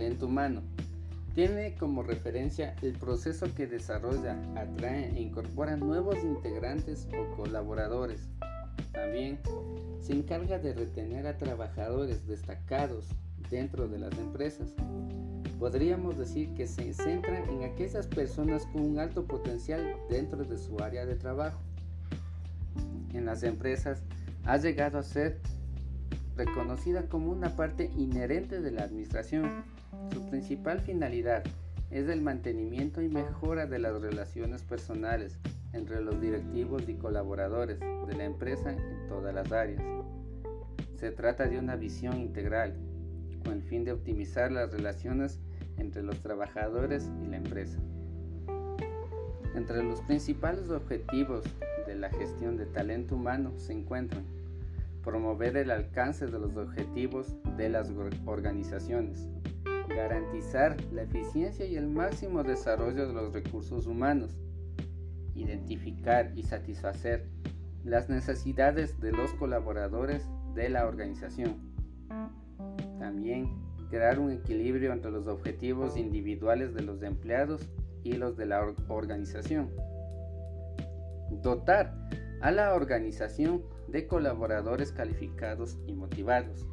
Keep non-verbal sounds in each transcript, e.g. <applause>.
talento humano. Tiene como referencia el proceso que desarrolla, atrae e incorpora nuevos integrantes o colaboradores. También se encarga de retener a trabajadores destacados dentro de las empresas. Podríamos decir que se centra en aquellas personas con un alto potencial dentro de su área de trabajo. En las empresas ha llegado a ser reconocida como una parte inherente de la administración. Su principal finalidad es el mantenimiento y mejora de las relaciones personales entre los directivos y colaboradores de la empresa en todas las áreas. Se trata de una visión integral con el fin de optimizar las relaciones entre los trabajadores y la empresa. Entre los principales objetivos de la gestión de talento humano se encuentran promover el alcance de los objetivos de las organizaciones, garantizar la eficiencia y el máximo desarrollo de los recursos humanos, identificar y satisfacer las necesidades de los colaboradores de la organización. También crear un equilibrio entre los objetivos individuales de los empleados y los de la organización. Dotar a la organización de colaboradores calificados y motivados.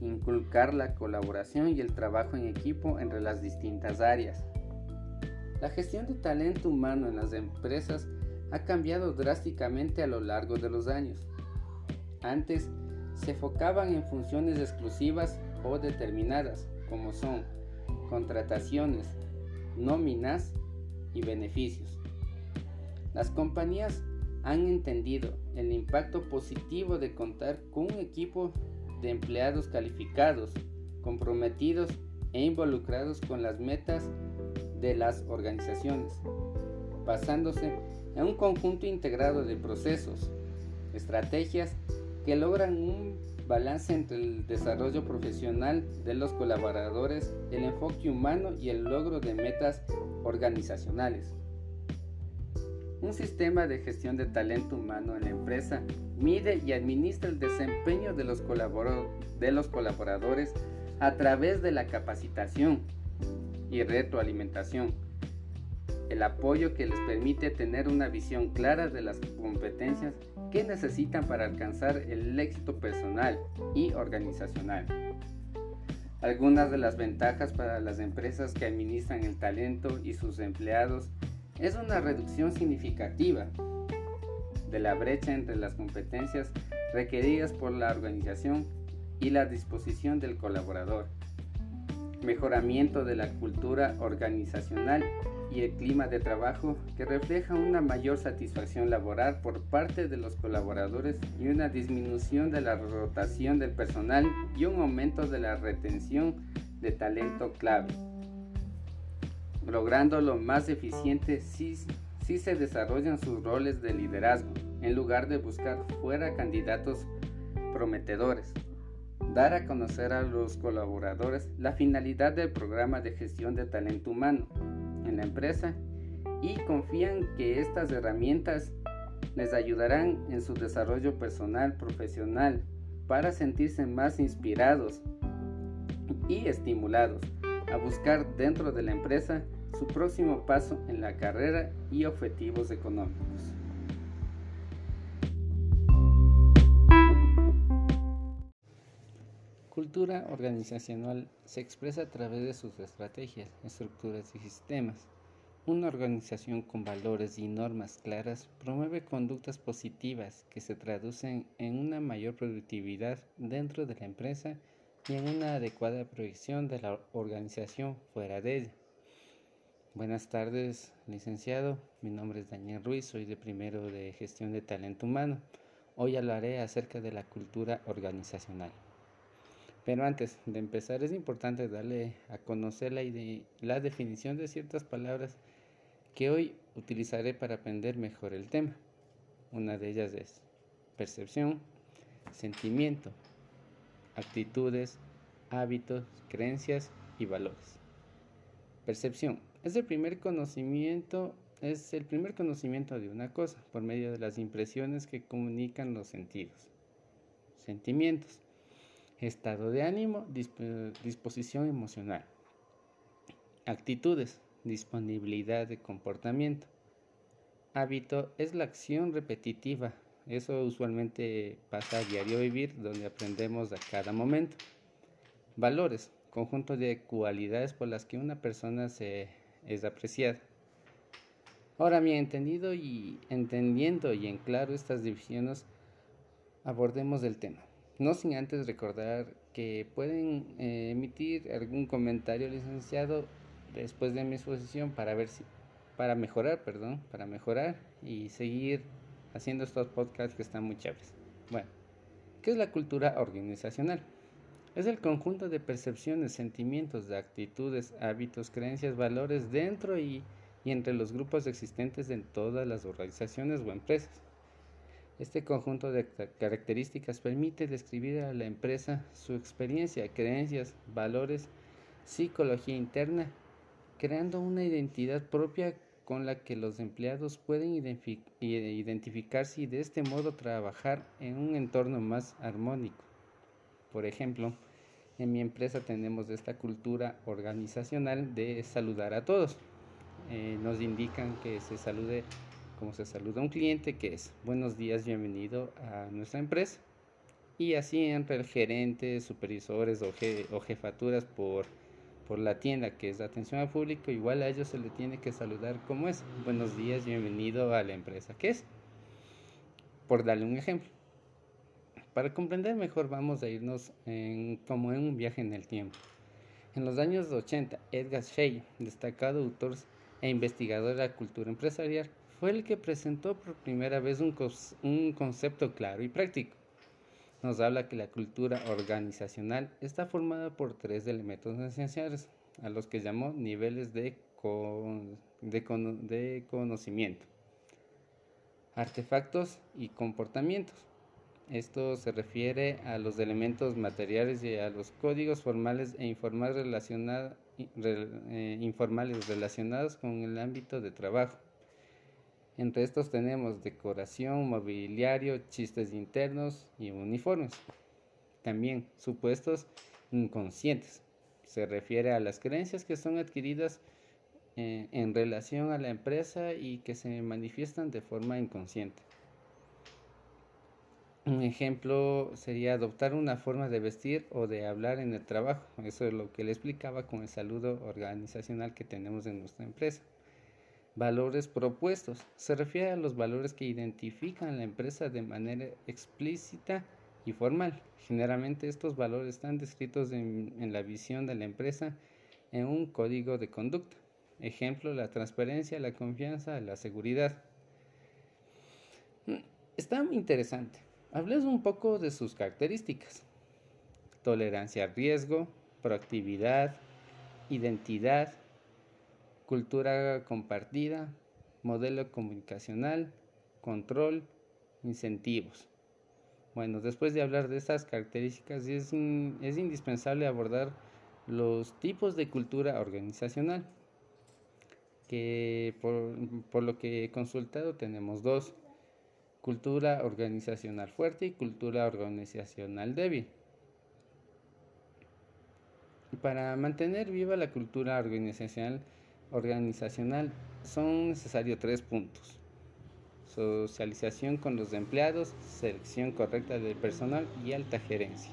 Inculcar la colaboración y el trabajo en equipo entre las distintas áreas. La gestión de talento humano en las empresas ha cambiado drásticamente a lo largo de los años. Antes se enfocaban en funciones exclusivas o determinadas, como son contrataciones, nóminas y beneficios. Las compañías han entendido el impacto positivo de contar con un equipo de empleados calificados, comprometidos e involucrados con las metas de las organizaciones, basándose en un conjunto integrado de procesos, estrategias que logran un balance entre el desarrollo profesional de los colaboradores, el enfoque humano y el logro de metas organizacionales. Un sistema de gestión de talento humano en la empresa mide y administra el desempeño de los, colaboradores a través de la capacitación y retroalimentación, el apoyo que les permite tener una visión clara de las competencias que necesitan para alcanzar el éxito personal y organizacional. Algunas de las ventajas para las empresas que administran el talento y sus empleados es una reducción significativa de la brecha entre las competencias requeridas por la organización y la disposición del colaborador, mejoramiento de la cultura organizacional y el clima de trabajo que refleja una mayor satisfacción laboral por parte de los colaboradores y una disminución de la rotación del personal y un aumento de la retención de talento clave logrando lo más eficiente si, si se desarrollan sus roles de liderazgo, en lugar de buscar fuera candidatos prometedores. Dar a conocer a los colaboradores la finalidad del programa de gestión de talento humano en la empresa y confían que estas herramientas les ayudarán en su desarrollo personal, profesional, para sentirse más inspirados y estimulados a buscar dentro de la empresa su próximo paso en la carrera y objetivos económicos. Cultura organizacional se expresa a través de sus estrategias, estructuras y sistemas. Una organización con valores y normas claras promueve conductas positivas que se traducen en una mayor productividad dentro de la empresa y en una adecuada proyección de la organización fuera de ella. Buenas tardes, licenciado. Mi nombre es Daniel Ruiz, soy de primero de gestión de talento humano. Hoy hablaré acerca de la cultura organizacional. Pero antes de empezar es importante darle a conocer la, la definición de ciertas palabras que hoy utilizaré para aprender mejor el tema. Una de ellas es percepción, sentimiento, actitudes, hábitos, creencias y valores. Percepción es el primer conocimiento, es el primer conocimiento de una cosa por medio de las impresiones que comunican los sentidos. Sentimientos. Estado de ánimo, disposición emocional. Actitudes, disponibilidad de comportamiento. Hábito es la acción repetitiva. Eso usualmente pasa a diario vivir, donde aprendemos a cada momento. Valores, conjunto de cualidades por las que una persona se es apreciada. Ahora bien, entendido y entendiendo y en claro estas divisiones, abordemos el tema. No sin antes recordar que pueden eh, emitir algún comentario licenciado después de mi exposición para ver si para mejorar, perdón, para mejorar y seguir haciendo estos podcasts que están muy chéveres. Bueno, ¿qué es la cultura organizacional? Es el conjunto de percepciones, sentimientos, de actitudes, hábitos, creencias, valores dentro y entre los grupos existentes en todas las organizaciones o empresas. Este conjunto de características permite describir a la empresa su experiencia, creencias, valores, psicología interna, creando una identidad propia con la que los empleados pueden identificarse y de este modo trabajar en un entorno más armónico. Por ejemplo, en mi empresa tenemos esta cultura organizacional de saludar a todos. Eh, nos indican que se salude como se saluda a un cliente, que es buenos días, bienvenido a nuestra empresa. Y así entre el gerente, supervisores o, o jefaturas por, por la tienda, que es atención al público, igual a ellos se le tiene que saludar como es. Buenos días, bienvenido a la empresa, que es. Por darle un ejemplo. Para comprender mejor vamos a irnos en, como en un viaje en el tiempo. En los años 80, Edgar Shea, destacado autor e investigador de la cultura empresarial, fue el que presentó por primera vez un, un concepto claro y práctico. Nos habla que la cultura organizacional está formada por tres elementos esenciales, a los que llamó niveles de, de conocimiento, artefactos y comportamientos. Esto se refiere a los elementos materiales y a los códigos formales e eh, informales relacionados con el ámbito de trabajo. Entre estos tenemos decoración, mobiliario, chistes internos y uniformes. También supuestos inconscientes. Se refiere a las creencias que son adquiridas eh, en relación a la empresa y que se manifiestan de forma inconsciente. Un ejemplo sería adoptar una forma de vestir o de hablar en el trabajo. Eso es lo que le explicaba con el saludo organizacional que tenemos en nuestra empresa. Valores propuestos. Se refiere a los valores que identifican la empresa de manera explícita y formal. Generalmente estos valores están descritos en, en la visión de la empresa en un código de conducta. Ejemplo, la transparencia, la confianza, la seguridad. <clears throat> Está muy interesante. Hables un poco de sus características. Tolerancia al riesgo, proactividad, identidad, cultura compartida, modelo comunicacional, control, incentivos. Bueno, después de hablar de estas características, es, es indispensable abordar los tipos de cultura organizacional, que por, por lo que he consultado tenemos dos cultura organizacional fuerte y cultura organizacional débil. Para mantener viva la cultura organizacional, organizacional son necesarios tres puntos. Socialización con los empleados, selección correcta del personal y alta gerencia.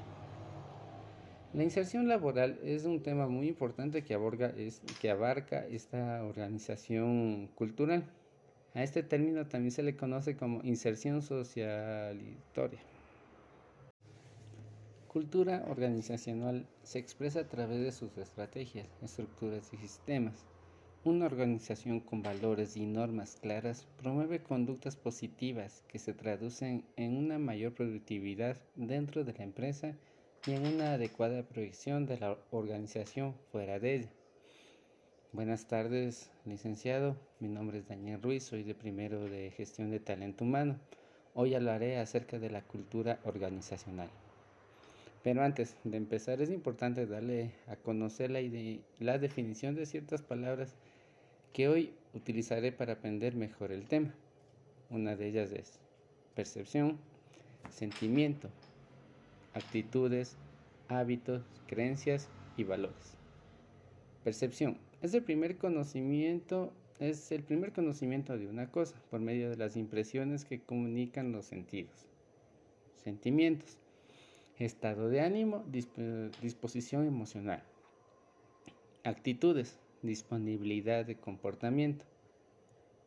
La inserción laboral es un tema muy importante que, que abarca esta organización cultural. A este término también se le conoce como inserción socialitoria. Cultura organizacional se expresa a través de sus estrategias, estructuras y sistemas. Una organización con valores y normas claras promueve conductas positivas que se traducen en una mayor productividad dentro de la empresa y en una adecuada proyección de la organización fuera de ella. Buenas tardes, licenciado. Mi nombre es Daniel Ruiz, soy de primero de gestión de talento humano. Hoy hablaré acerca de la cultura organizacional. Pero antes de empezar es importante darle a conocer la, la definición de ciertas palabras que hoy utilizaré para aprender mejor el tema. Una de ellas es percepción, sentimiento, actitudes, hábitos, creencias y valores. Percepción Es el primer conocimiento, es el primer conocimiento de una cosa por medio de las impresiones que comunican los sentidos. Sentimientos, estado de ánimo, disposición emocional. Actitudes, disponibilidad de comportamiento.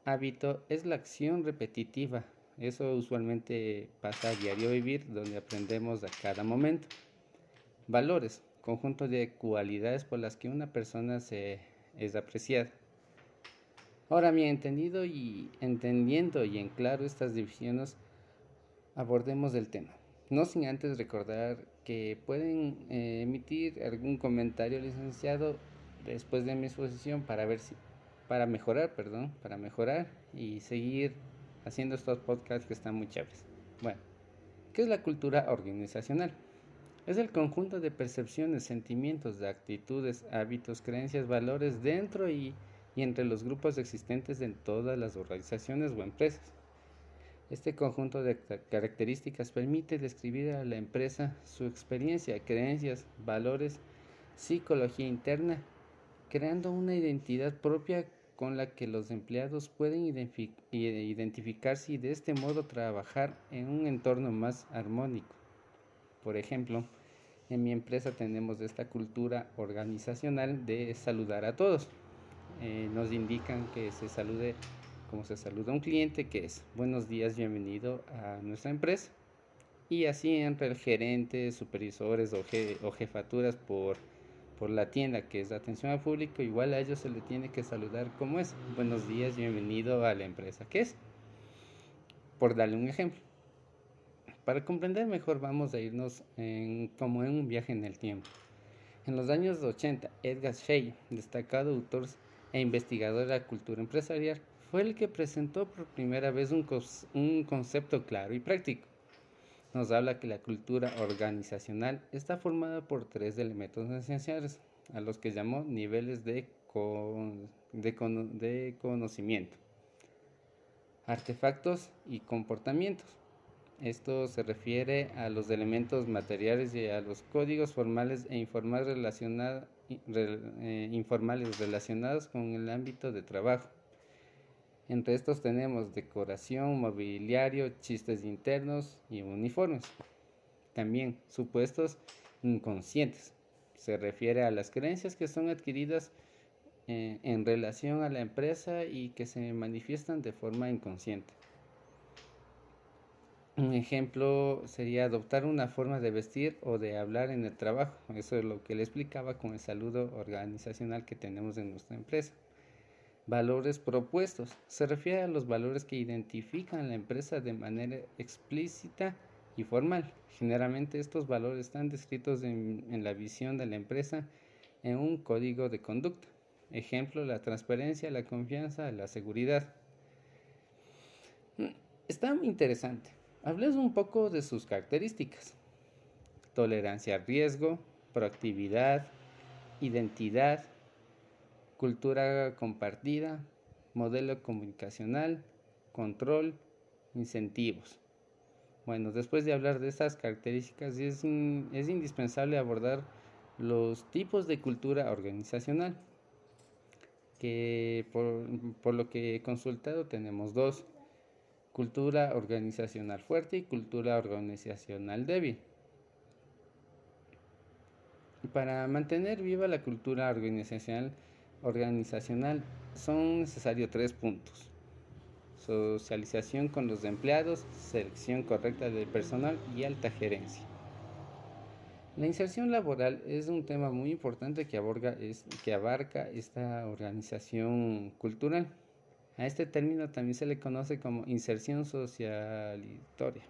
Hábito es la acción repetitiva. Eso usualmente pasa a diario vivir, donde aprendemos a cada momento. Valores, conjunto de cualidades por las que una persona se es apreciada. Ahora bien, entendido y entendiendo y en claro estas divisiones, abordemos el tema. No sin antes recordar que pueden eh, emitir algún comentario licenciado después de mi exposición para ver si para mejorar, perdón, para mejorar y seguir haciendo estos podcasts que están muy chéveres. Bueno, ¿qué es la cultura organizacional? Es el conjunto de percepciones, sentimientos, de actitudes, hábitos, creencias, valores dentro y, y entre los grupos existentes en todas las organizaciones o empresas. Este conjunto de características permite describir a la empresa su experiencia, creencias, valores, psicología interna, creando una identidad propia con la que los empleados pueden identificarse y de este modo trabajar en un entorno más armónico. Por ejemplo, en mi empresa tenemos esta cultura organizacional de saludar a todos. Eh, nos indican que se salude como se saluda a un cliente, que es buenos días, bienvenido a nuestra empresa. Y así entre el gerente, supervisores o, o jefaturas por, por la tienda, que es atención al público, igual a ellos se le tiene que saludar como es. Buenos días, bienvenido a la empresa, que es. Por darle un ejemplo. Para comprender mejor vamos a irnos como en un viaje en el tiempo. En los años 80, Edgar Shea, destacado autor e investigador de la cultura empresarial, fue el que presentó por primera vez un, un concepto claro y práctico. Nos habla que la cultura organizacional está formada por tres elementos esenciales, a los que llamó niveles de, de conocimiento, artefactos y comportamientos. Esto se refiere a los elementos materiales y a los códigos formales e eh, informales relacionados con el ámbito de trabajo. Entre estos tenemos decoración, mobiliario, chistes internos y uniformes. También supuestos inconscientes. Se refiere a las creencias que son adquiridas eh, en relación a la empresa y que se manifiestan de forma inconsciente. Un ejemplo sería adoptar una forma de vestir o de hablar en el trabajo. Eso es lo que le explicaba con el saludo organizacional que tenemos en nuestra empresa. Valores propuestos. Se refiere a los valores que identifican a la empresa de manera explícita y formal. Generalmente estos valores están descritos en, la visión de la empresa en un código de conducta. Ejemplo, la transparencia, la confianza, la seguridad. <clears throat> Está muy interesante. Hables un poco de sus características. Tolerancia al riesgo, proactividad, identidad, cultura compartida, modelo comunicacional, control, incentivos. Bueno, después de hablar de estas características, es, es indispensable abordar los tipos de cultura organizacional, que por, por lo que he consultado tenemos dos cultura organizacional fuerte y cultura organizacional débil. Para mantener viva la cultura organizacional, organizacional son necesarios tres puntos. Socialización con los empleados, selección correcta del personal y alta gerencia. La inserción laboral es un tema muy importante que, que abarca esta organización cultural. A este término también se le conoce como inserción socialitoria.